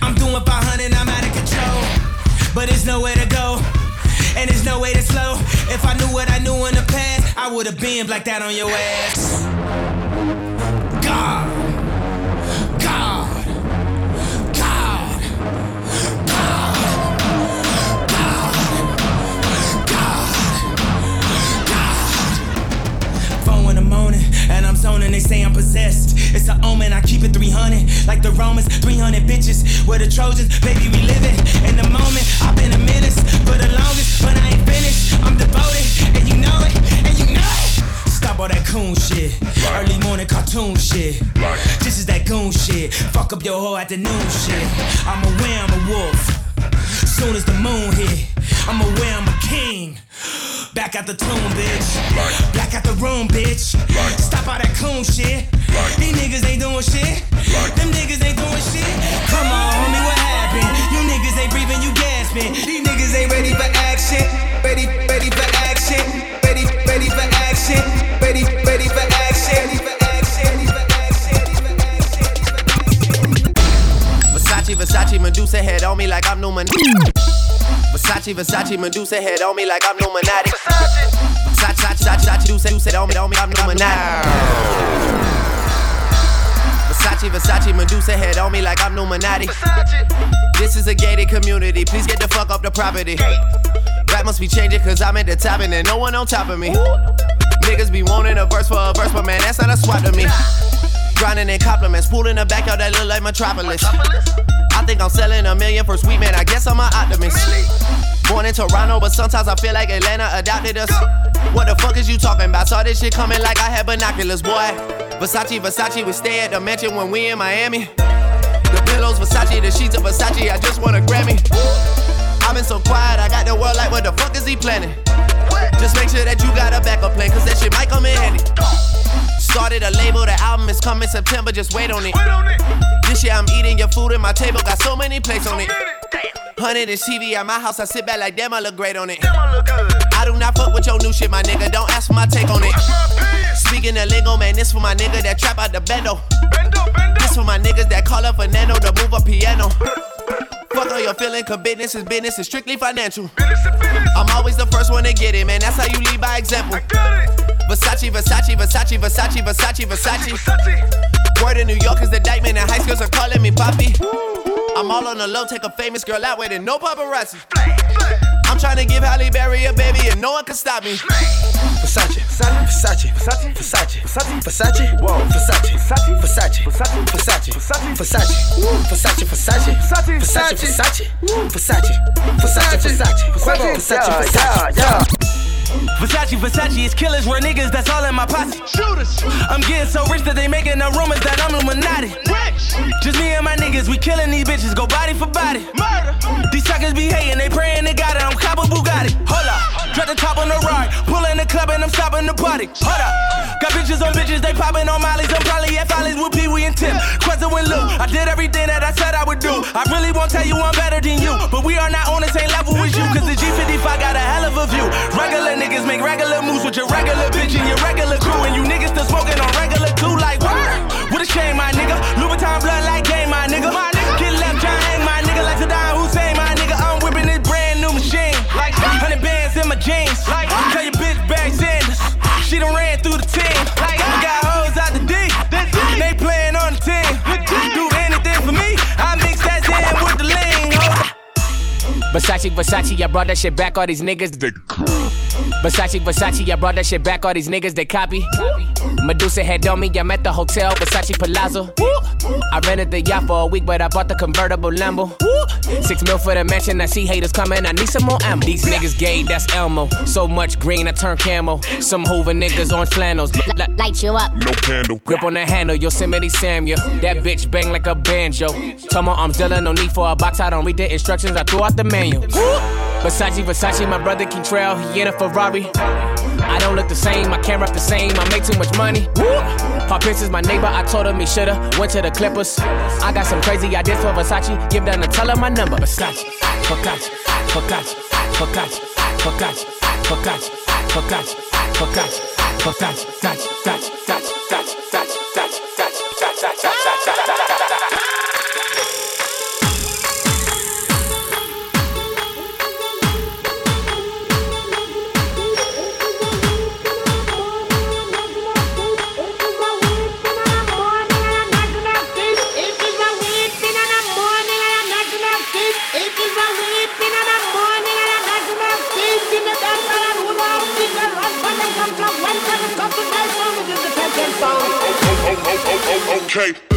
I'm doing 500, I'm out of control. But there's nowhere to go, and there's no way to slow. If I knew what I knew in the past, I would've been like that on your ass. God. And They say I'm possessed. It's an omen. I keep it 300, like the Romans. 300 bitches, we're the Trojans. Baby, we living in the moment. I've been a menace for the longest, but I ain't finished. I'm devoted, and you know it, and you know it. Stop all that coon shit. Early morning cartoon shit. This is that goon shit. Fuck up your whole afternoon shit. I'm aware I'm a wolf. Soon as the moon hit, I'm aware I'm a king. Back out the tomb, bitch. Back out the room, bitch. Stop all that coon shit. These niggas ain't doing shit. Them niggas ain't doing shit. Versace, Versace, Medusa head on me like I'm Numinati. Versace, Versace, Medusa head on me like I'm Numinati. Versace, Versace, Versace, Medusa, Medusa on me, on me, I'm Numinati. Versace, Versace, Medusa head on me like I'm Numinati. This is a gated community, please get the fuck up the property. Rap must be changing cause I'm at the top and there's no one on top of me. Niggas be wanting a verse for a verse, but man, that's not a swap to me. Grinding in compliments, pool in the backyard that look like Metropolis. I think I'm selling a million for sweet man, I guess I'm an optimist. Born in Toronto, but sometimes I feel like Atlanta adopted us. What the fuck is you talking about? Saw this shit coming like I had binoculars, boy. Versace, Versace, we stay at the mansion when we in Miami. The pillows, Versace, the sheets of Versace, I just want a Grammy. I've been so quiet, I got the world like, what the fuck is he planning? Just make sure that you got a backup plan, cause that shit might come in handy. Started a label, the album is coming September, just wait on it. This year I'm eating your food and my table got so many plates on it. Hundred inch TV at my house, I sit back like damn, I look great on it. I do not fuck with your new shit, my nigga. Don't ask for my take on it. Speaking of lingo, man, this for my nigga that trap out the bendo. This for my niggas that call up Fernando to move a piano. Fuck all your feeling, cause business is business, it's strictly financial. I'm always the first one to get it, man. That's how you lead by example. Versace, Versace, Versace, Versace, Versace, Versace. Word in New York is the indictment, and high schools are calling me Poppy. I'm all on the low, take a famous girl out with it, no paparazzi. I'm trying to give Halle Berry a baby, and no one can stop me. Versace, Versace, Versace, Versace, Versace, Versace, whoa, Versace, Versace, Versace, Versace, Versace, Versace, Versace, Versace, Versace, Versace, Versace, Versace, Versace, Versace, Versace, Versace, Versace. Versace, Versace is killers, we're niggas, that's all in my posse. Shooters. I'm getting so rich that they making the rumors that I'm Illuminati. Rich. Just me and my niggas, we killing these bitches, go body for body. Murder. These suckers be hating, they praying they got it, I'm cop a Bugatti. Hold up, drop the top on the ride, pull club and I'm stopping the party. Hold up, got bitches on bitches, they popping on mollies, I'm probably at Follies with Pee Wee and Tim. Quezza and Lou, I did everything that I said I would do. I really won't tell you I'm better than you, but we are not on the same level as you, cause the G55 got a hell of a view. Regular niggas make regular moves with your regular bitch and your regular crew, and you niggas still smoking on regular too, like what? What a shame, my nigga. Louboutin blood like game, my Versace, Versace, I brought that shit back. All these niggas, they Versace, Versace, I brought that shit back. All these niggas, they copy. Medusa head on me, I'm at the hotel, Versace Palazzo. I rented the yacht for a week, but I bought the convertible Lambo. Six mil for the mansion, I see haters coming, I need some more ammo. These niggas gay, that's Elmo. So much green, I turn camo. Some Hoover niggas on flannels. Light you up. No candle. Grip on the handle, Yosemite Sam, yeah. That bitch bang like a banjo. Tell my arms Dylan, no need for a box, I don't read the instructions, I threw out the manual. Versace, Versace, my brother Kentrell, he in a Ferrari. I don't look the same, I can't rap the same, I make too much money. Paul Pierce is my neighbor, I told him he shoulda went to the Clippers. I got some crazy ideas for Versace, give them and tell him my number. Versace, Versace, Versace, Versace, Versace, Versace, Versace, Versace, Versace, Versace, Versace, Versace, Okay.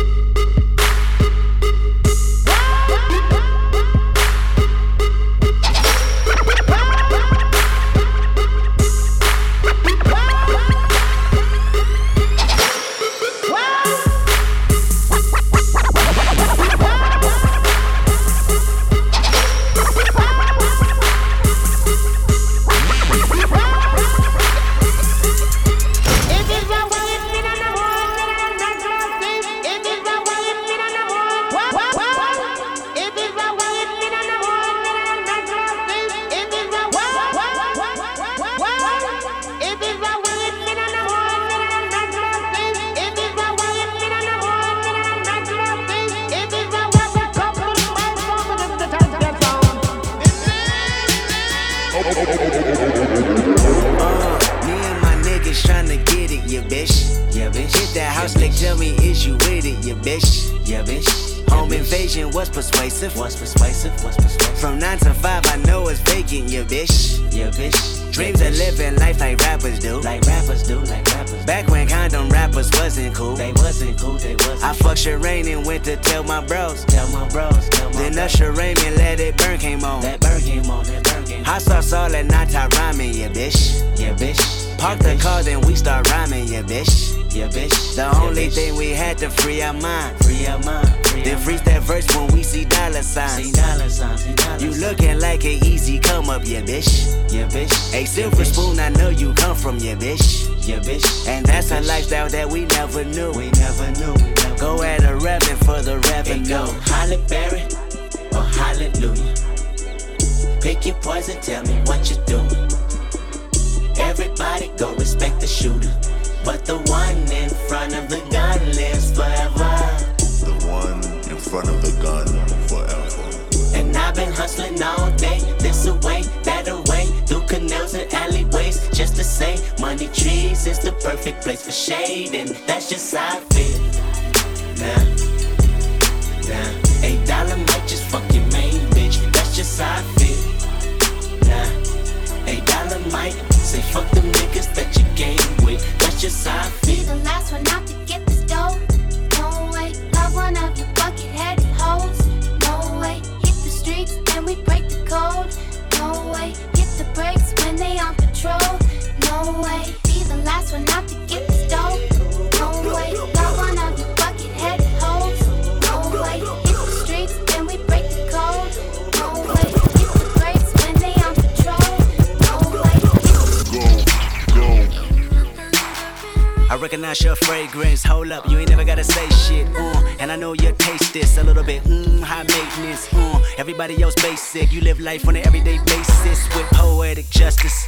Recognize your fragrance. Hold up, you ain't never gotta say shit. Uh, and I know you taste this a little bit. Mm, high maintenance. Uh, everybody else basic. You live life on an everyday basis with poetic justice.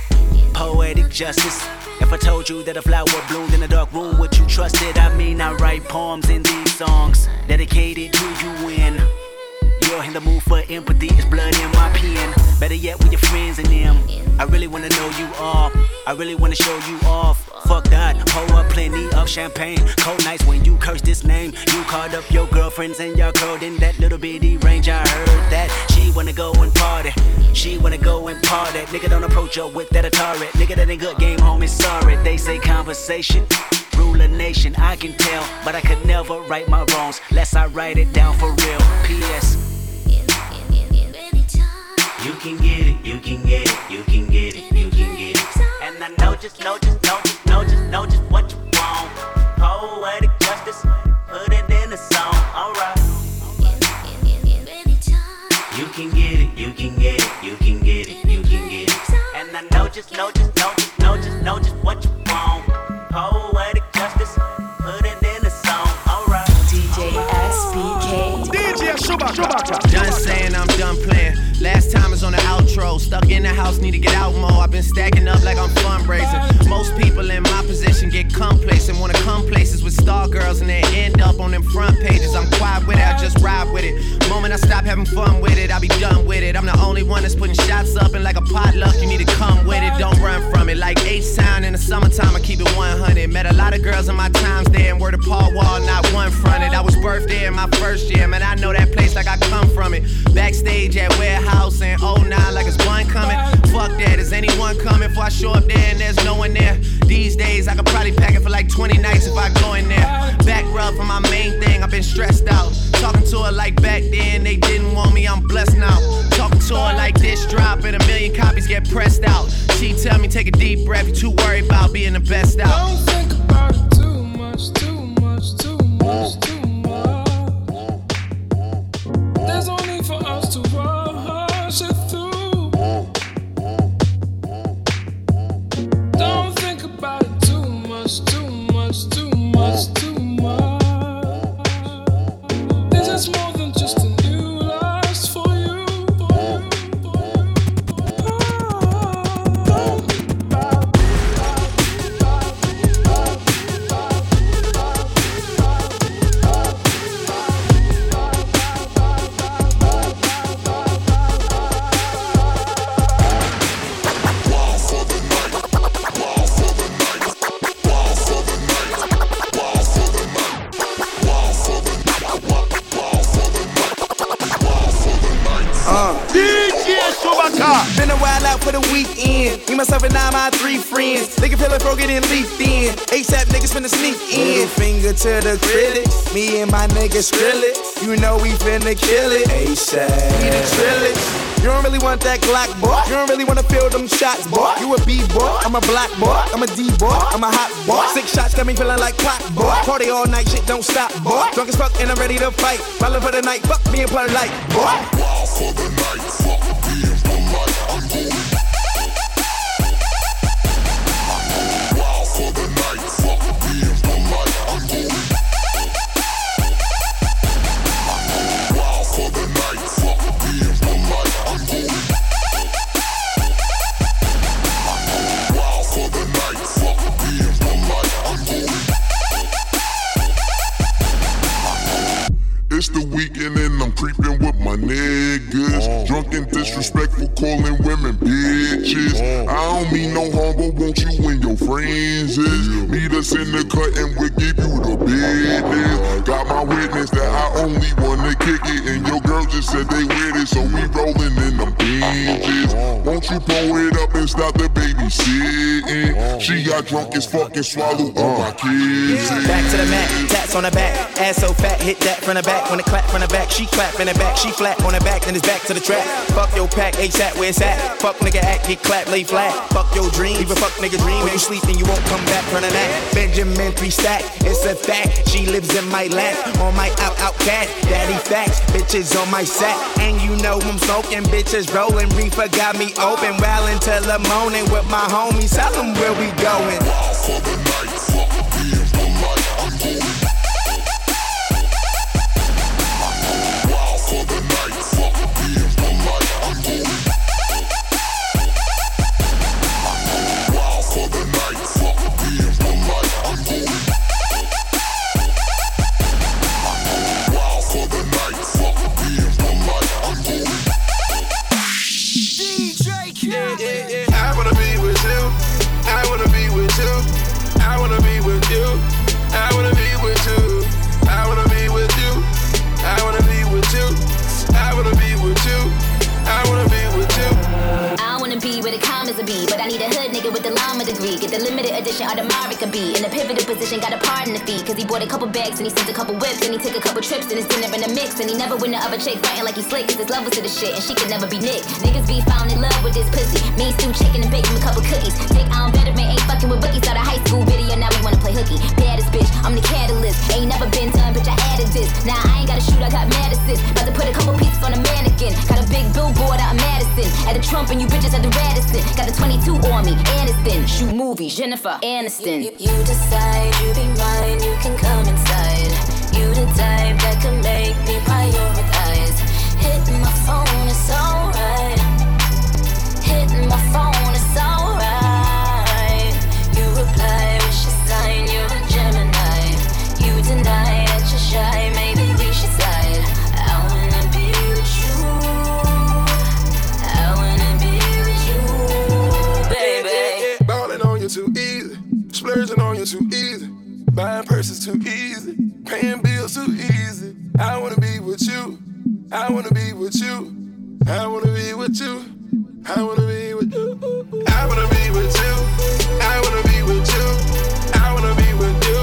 Poetic justice. If I told you that a flower bloomed in a dark room, would you trust it? I mean, I write poems in these songs dedicated to you when you're in the mood for empathy. It's blood in my pen. Better yet, with your friends and them. I really wanna know you all. I really wanna show you off. Fuck that, pour up plenty of champagne. Cold nights when you curse this name. You called up your girlfriends and y'all curled in that little bitty range. I heard that she wanna go and party. She wanna go and party. Nigga don't approach her with that Atari. Nigga that ain't good game, homie. Sorry, they say conversation. Rule a nation, I can tell, but I could never right my wrongs. Lest I write it down for real. P.S. You can get it, you can get it, you can get it, you can get it. And I know just, know just, know just, know just, know just what you want. Poetic justice, put it in a song, alright. You can get it, you can get it, you can get it, you can get it. And I know just, know just, know just, know just, know just what you want. Poetic justice, put it in a song, alright. DJ SBK. DJ Shubaka. Done saying I'm done playing. Outro. Stuck in the house, need to get out more. I've been stacking up like I'm fundraising. Most people in my position get complacent. Wanna come places with star girls and they end up on them front pages. I'm quiet with it, I just ride with it. Moment I stop having fun with it, I'll be done with it. I'm the only one that's putting shots up and like a potluck, you need to come with it. Don't run from it. Like H Town in the summertime, I keep it 100. Met a lot of girls in my times there, and word of Paul Wall, not one fronted. I was birthed there in my first year, man. I know that place like I come from it. Backstage at Warehouse and 09, like it's one coming. Fuck that, is anyone coming? Before I show up there and there's no one there. These days, I could probably pack it for like 20 nights if I go in there. Back rub for my main thing, I've been stressed out. Talking to her like back then, they didn't want me, I'm blessed now. Talking to her like this drop and a million copies get pressed out. She tell me take a deep breath, you too worried about being the best out. Don't think about it to the critics. Me and my niggas grill it. You know we finna kill it. ASAP. We the trillers. You don't really want that Glock, boy. You don't really wanna feel them shots, boy. You a B boy, I'm a black boy, I'm a D boy, I'm a hot boy. Six shots got me feeling like clock, boy. Party all night, shit don't stop, boy. Drunk as fuck and I'm ready to fight. Ballin' for the night, fuck me and polite, boy. Friends is? Meet us in the cut and we'll give you the business. Got my witness that I only wanna kick it, and your girl just said they with it, so we rolling in them binges. Won't you pull it up and stop the babysitting? She got drunk as fuck and swallowed all my kids. Back to the mat, tats on the back. Ass so fat, hit that from the back. When it clap from the back, she clap in the back. She flat on the back, then it's back to the track. Fuck your pack, ASAP, where it's at. Fuck nigga act, get clap, lay flat. Fuck your dream, leave a fuck nigga dream. When you sleep, then you won't come back from the nap. Benjamin three stack, it's a fact. She lives in my lap, on my out out cat. Daddy facts, bitches on my sack. And you know I'm smoking, bitches rolling. Reefer got me open, well until the morning with my homies. Tell them where we going. Bags and he sent a couple whips and he took a couple trips and his dinner in the mix. And he never win the other chick fighting like he slick, cause his love was to the shit and she could never be Nick. Niggas be found in love with this pussy. Me stew chicken and him a couple cookies. Take on better man, ain't fucking with bookies. Started high school video, now we wanna play hooky. Baddest bitch, I'm the catalyst. Ain't never been done, bitch, I added this. Now I ain't gotta shoot, I got mad assist. About to put a couple pieces on a mannequin. Got a big billboard out. At the Trump and you bitches at the Radisson. Got the 22 on me, Aniston. Shoot movies, Jennifer Aniston. You, you decide you be mine, you can come inside. You the type that can make me prioritize. Hitting my phone it's alright. Hitting my phone it's alright. You reply with your sign, you're a Gemini. You deny that you're shy, Splurging on you too easy. Buying purses too easy. Paying bills too easy. I wanna be with you. I wanna be with you. I wanna be with you. I wanna be with you. I wanna be with you. I wanna be with you. I wanna be with you.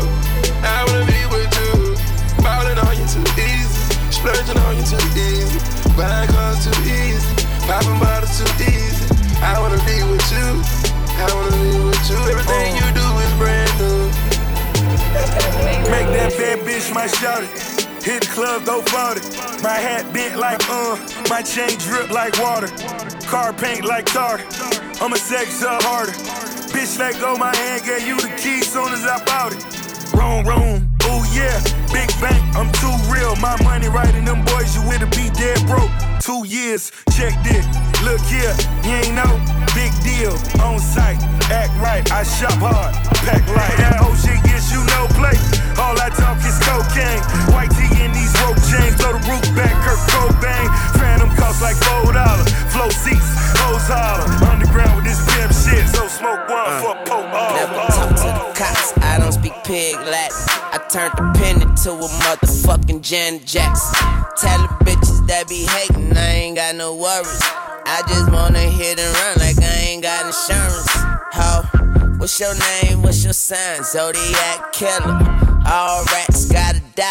I wanna be with you. Ballin' on you too easy. Splurging on you too easy. Buying cars too easy. Popping bottles too easy. I wanna be with you. Make that bad bitch my shouty. Hit the club, go 40. My hat bent like uh, my chain drip like water. Car paint like tar. I'ma sex up harder. Bitch, let go my hand, gave you the keys soon as I bought it. Wrong, wrong, ooh yeah. Big bank, I'm too real. My money right in them boys, you with a be dead broke. Two years, check this. Look here, you ain't know. Big deal, on site, act right. I shop hard, pack light. That whole shit gets you no play. All I talk is cocaine. White tee in these rope chains, blow the roof back, Kurt Cobain. Phantom cost like four dollars. Flow seats, hoes holler. Underground with this pimp shit, so smoke one uh. for poke all. Never talk to the cops. Pig Latin. I turned the pen into a motherfucking Janet Jackson. Tell the bitches that be hating, I ain't got no worries. I just wanna hit and run like I ain't got insurance. Ho, what's your name? What's your sign? Zodiac killer. All rats gotta die,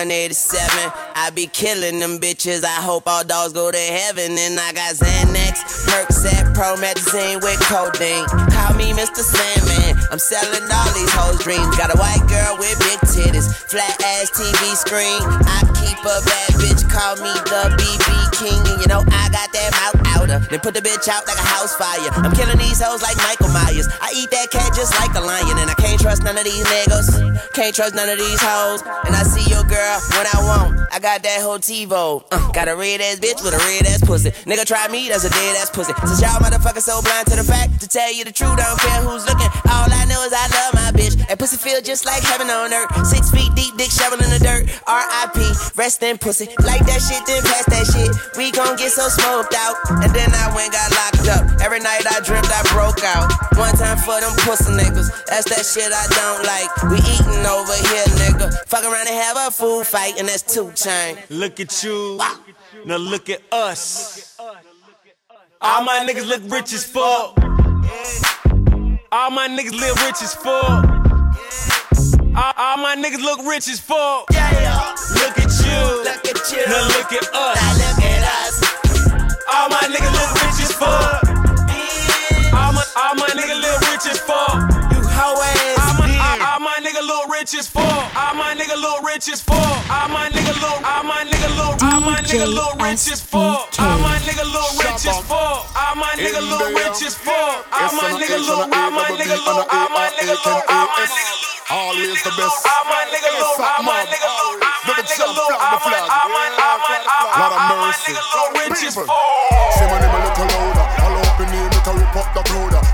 187. I be killing them bitches. I hope all dogs go to heaven. And I got Xanax, Percocet, Promethazine with codeine. Call me Mr. Sandman. I'm selling all these hoes' dreams. Got a white girl with big titties, flat ass TV screen. I keep a bad bitch. Call me the BB King. And you know I got that mouth outer. Then put the bitch out like a house fire. I'm killing these hoes like Michael Myers. I eat that cat just like a lion. And I can't trust none of these niggas. Can't trust none of these hoes. And I see your girl when I want. I got that whole TiVo. Uh, got a red ass bitch with a red ass pussy. Nigga try me, that's a dead ass pussy. Since y'all motherfuckers so blind to the fact, to tell you the truth, I don't care who's looking. All I know is I love my bitch. That pussy feel just like heaven on earth. Six feet deep, dick shovel in the dirt. R.I.P. Rest in pussy. Like that shit, then pass that shit. We gon' get so smoked out. And then I went got locked up. Every night I dreamt I broke out. One time for them pussy niggas. That's that shit I don't like. We eating over here, nigga. Fuck around and have a food fight, and that's two chain. Look at you. Now look at us. All my niggas look rich as fuck. All my niggas live rich as fuck. All, all my niggas look rich as fuck. Look at you. Look you. Now look at us. Now look at us. All my niggas look rich as fuck. All my, all my niggas live rich as fuck. You hoe ass. All my, all, all my nigga look rich as fuck. All my nigga look rich as fuck. All my nigga look, all my nigga look, all my nigga look rich as fuck. All my nigga look rich as fuck. All my nigga look rich as fuck. All my nigga look, all my nigga look, all my nigga look, all my nigga look. Always the best. All my nigga look, all my nigga look, might take a little, I might, I might, I might, I might, I might take a little, which is four. Say my name a little louder, I'll open name, it a rip up the crowd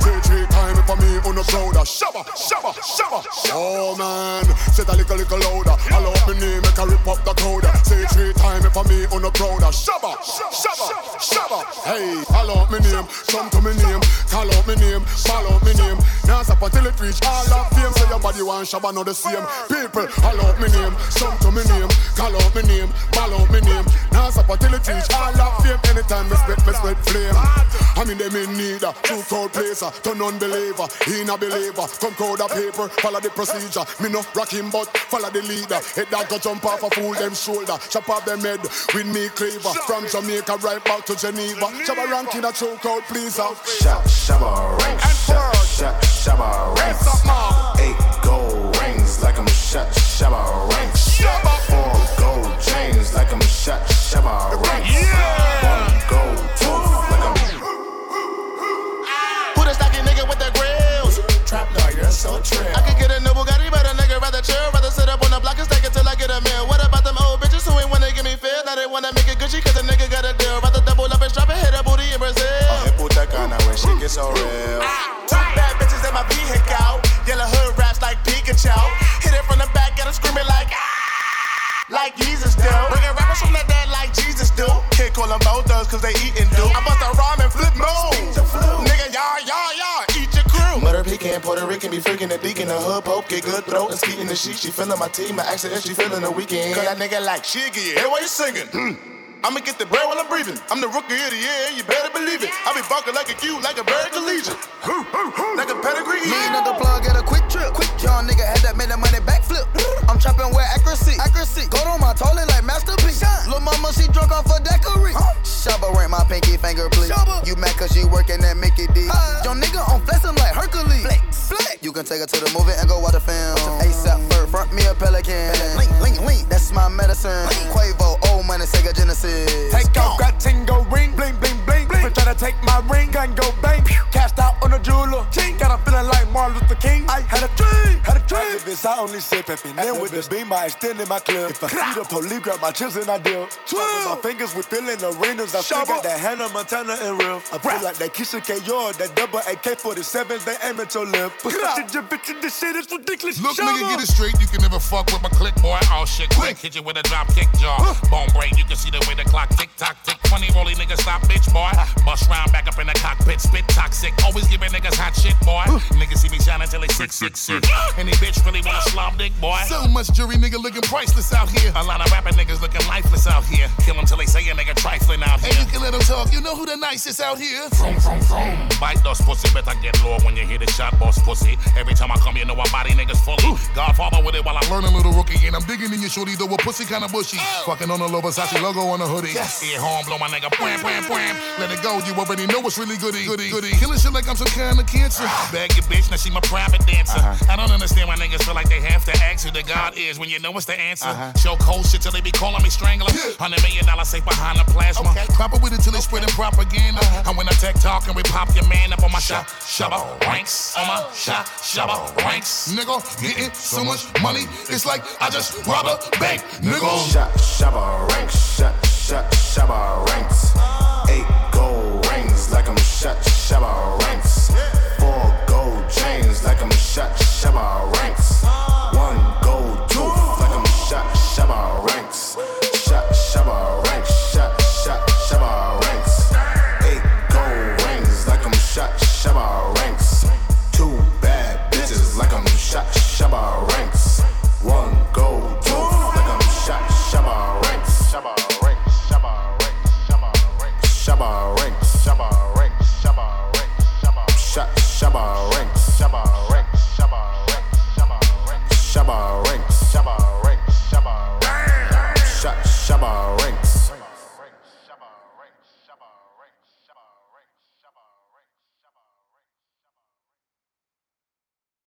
on crowd. Shabba, shabba, shabba. Oh man, say that little, little louder. All up in here, make a rip up the crowd. Say three times for me on the crowd. Shabba, shabba, shabba. Hey, call out me name, come to me name. Call out me name, call out me name. Now stop until it reach all of fame. Say your body want shabba, not the same. People, call out me name, come to me name. Call out me name, call out me name. Now stop until it reach all of fame. Anytime me spit, me spit flame. I mean them in need a true crowd placer, uh, turn unbeliever, in a believer. Come crowd a paper, follow the procedure. Me no rock him, but follow the leader. Head that go jump off a fool them shoulder, chop off them head with me cleaver. From Jamaica right back to Geneva. Shabba ranking a true crowd pleaser. Shab, uh. shabba ranks. Shab, shab, shabba ranks. Eight gold rings like I'm. Shabba ranks. Four gold chains like I'm. Shabba ranks. One Trap so true. I could get a new Bugatti, but a nigga rather chill. Rather sit up on the block and stack it till I get a meal. What about them old bitches who ain't wanna give me feel? Now they wanna make it Gucci cause a nigga got a deal. Rather double up and strap and hit a booty in Brazil. Hey, puta cana when she gets so real. Two bad bitches in my vehicle. Yellow hood raps like Pikachu. Hit it from the back, get her screaming like ah. Like Jesus do. Bringing rappers from the dead like Jesus do. Can't call them both thugs cause they eatin' do. I bust a rhyme and flip mode. Weekend. Puerto Rican be freaking the deacon. In the hood pope get good throat and ski in the sheet. She feeling my team. I accident she feeling the weekend. Cause that nigga like Shiggy. Hey, why you singing? Hmm. I'ma get the bread while I'm breathing. I'm the rookie of the year, you better believe it. I be barking like a Q, like a bird collegiate. Like a pedigree. Me another plug, get a quick trip. Quick young nigga had that made that money backflip. I'm trapping with accuracy. Accuracy. Go on my toilet like masterpiece. Lil' mama, she drunk off a daiquiri. Shabba rank my pinky finger, please. You mad cause you working at Mickey D. Young nigga on flexing like Hercules. Flex, flex. You can take her to the movie and go watch the film. ASAP front me a pelican. Link, link, link. That's my medicine. Quavo, old money, Sega Genesis. Take off, got tingo ring, bling, bling, bling. Bling. Try to take my ring, gun go bang. Cast out on a jeweler. Got a feeling like Martin Luther King. I had a dream, had a dream. Activists, I only say peppin'. Then with the beam, I extended my clip. If I see the police, grab my chips and I deal. Twirl my fingers, we filling arenas. I still got that Hannah Montana and real. I feel like that Keisha K. Yard, that double AK 47, they aim at your lip. This shit is ridiculous. Look, nigga, get it straight. You can never fuck with my click, boy. Oh shit, quick. Hit you with a drop kick jaw. Bone break, you can see the way the clock tick tock tick. Funny rolly nigga, stop, bitch, boy. Bust round back up in the cockpit, spit toxic. Always giving niggas hot shit, boy. Niggas see me shining till they sick, sick, sick. Any bitch really wanna slob dick, boy. So much jury nigga looking priceless out here. A lot of rapping niggas looking lifeless out here. Kill them till they say a nigga trifling out here. And you can let them talk. You know who the nicest out here? From, from, from. Bite those pussy, better get low when you hear the shot, boss pussy. Every time I come, you know I body niggas fully. Godfather with it while I learn a little rookie, and I'm digging in your shorty though a pussy kinda bushy. Oh. Fucking on a low Versace logo on a hoodie. Yes. Ear horn blow my nigga. Wham, wham, wham. Let it go, you already know what's really goody, goody, goody. Killing shit like I'm some kind of cancer. Bag your bitch, now she my private dancer. Uh-huh. I don't understand why niggas feel like they have to ask who the God is when you know what's the answer. Uh-huh. Show cold shit till they be calling me strangler. Hundred million dollar safe behind the plasma. Pop it with it till they spreading propaganda. Uh-huh. And when I tech talk and we pop your man up on my shot, shabba ranks. On my shot, shabba ranks. Nigga, getting so much money, it's like I just robbed a bank. Nigga. Shot, shabba ranks, shot, shot, shabba ranks shut shabba ranks. Four gold chains like I'm shut shabba ranks.